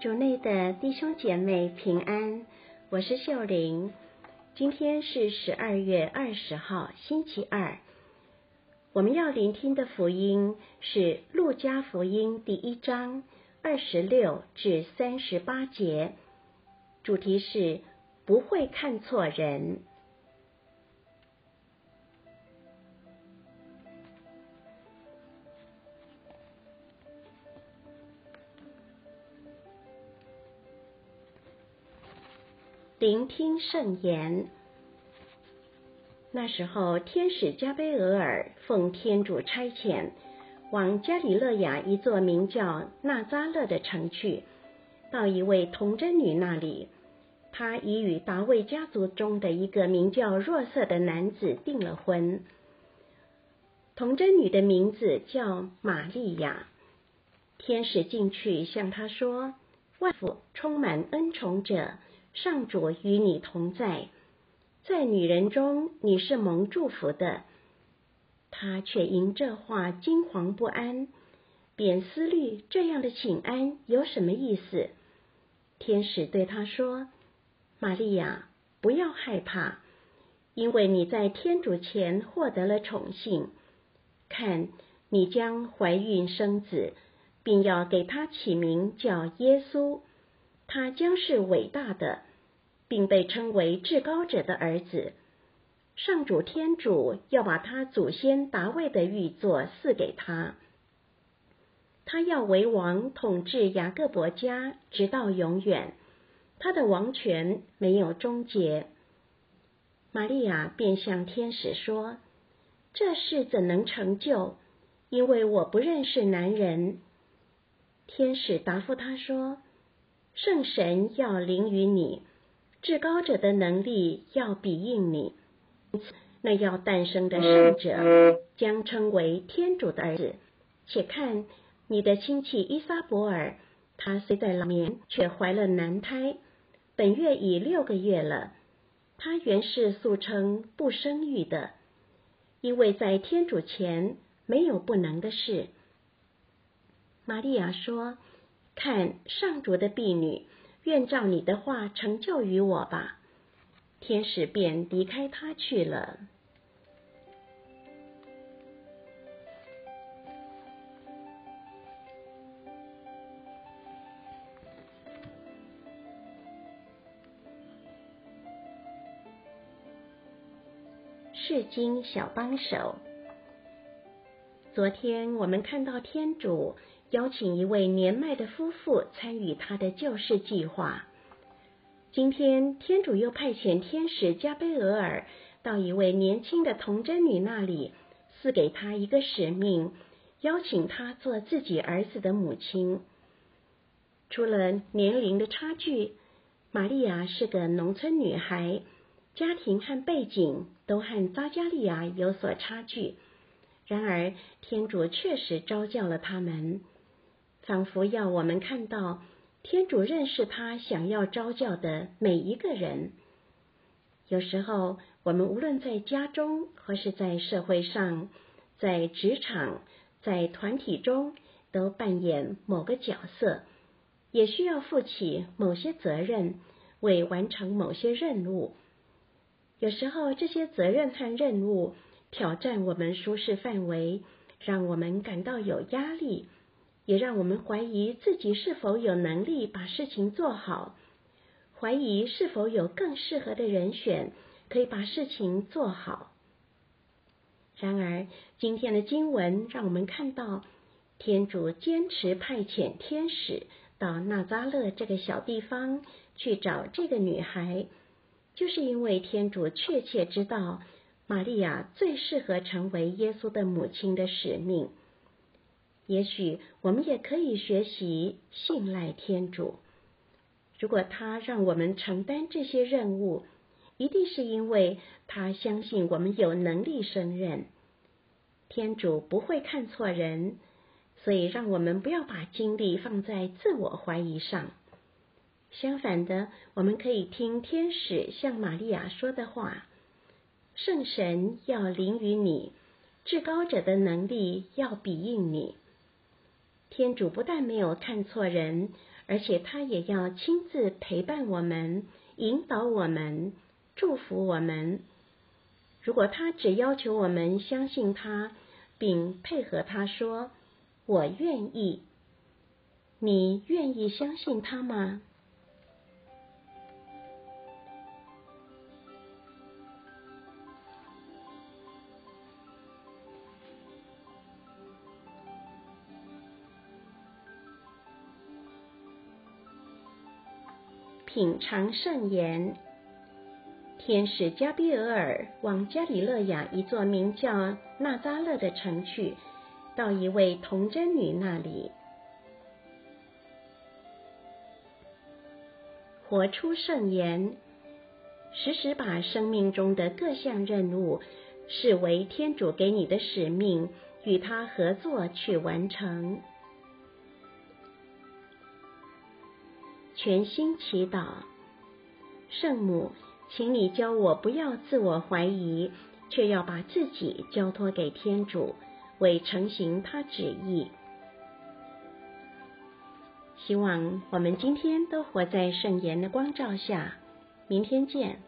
主内的弟兄姐妹平安，我是秀玲。今天是十二月二十号，星期二。我们要聆听的福音是《路加福音》第一章二十六至三十八节，主题是不会看错人。聆听圣言。那时候，天使加贝俄尔奉天主差遣，往加里勒亚一座名叫纳扎勒的城去，到一位童贞女那里。她已与达味家族中的一个名叫若瑟的男子订了婚。童贞女的名字叫玛利亚。天使进去向她说：“万福，充满恩宠者。”上主与你同在，在女人中你是蒙祝福的。她却因这话惊惶不安，便思虑这样的请安有什么意思。天使对她说：“玛利亚，不要害怕，因为你在天主前获得了宠幸。看，你将怀孕生子，并要给他起名叫耶稣。他将是伟大的。”并被称为至高者的儿子，上主天主要把他祖先达味的玉座赐给他，他要为王统治雅各伯家，直到永远，他的王权没有终结。玛利亚便向天使说：“这事怎能成就？因为我不认识男人。”天使答复他说：“圣神要临于你。”至高者的能力要比应你，因此那要诞生的圣者将称为天主的儿子。且看你的亲戚伊莎伯尔，她虽在老年，却怀了男胎，本月已六个月了。她原是素称不生育的，因为在天主前没有不能的事。玛利亚说：“看上主的婢女。”愿照你的话成就于我吧。天使便离开他去了。释经小帮手。昨天我们看到天主。邀请一位年迈的夫妇参与他的救世计划。今天，天主又派遣天使加俾额尔到一位年轻的童贞女那里，赐给她一个使命，邀请她做自己儿子的母亲。除了年龄的差距，玛利亚是个农村女孩，家庭和背景都和匝加利亚有所差距。然而，天主确实召叫了他们。仿佛要我们看到，天主认识他想要召叫的每一个人。有时候，我们无论在家中，或是在社会上，在职场，在团体中，都扮演某个角色，也需要负起某些责任，为完成某些任务。有时候，这些责任和任务挑战我们舒适范围，让我们感到有压力。也让我们怀疑自己是否有能力把事情做好，怀疑是否有更适合的人选可以把事情做好。然而，今天的经文让我们看到，天主坚持派遣天使到纳扎勒这个小地方去找这个女孩，就是因为天主确切知道玛利亚最适合成为耶稣的母亲的使命。也许我们也可以学习信赖天主。如果他让我们承担这些任务，一定是因为他相信我们有能力胜任。天主不会看错人，所以让我们不要把精力放在自我怀疑上。相反的，我们可以听天使向玛利亚说的话：“圣神要临于你，至高者的能力要比应你。”天主不但没有看错人，而且他也要亲自陪伴我们，引导我们，祝福我们。如果他只要求我们相信他，并配合他说“我愿意”，你愿意相信他吗？品尝圣言，天使加俾额尔往加里勒亚一座名叫纳扎勒的城去，到一位童贞女那里，活出圣言，时时把生命中的各项任务视为天主给你的使命，与他合作去完成。全心祈祷，圣母，请你教我不要自我怀疑，却要把自己交托给天主，为成行他旨意。希望我们今天都活在圣言的光照下，明天见。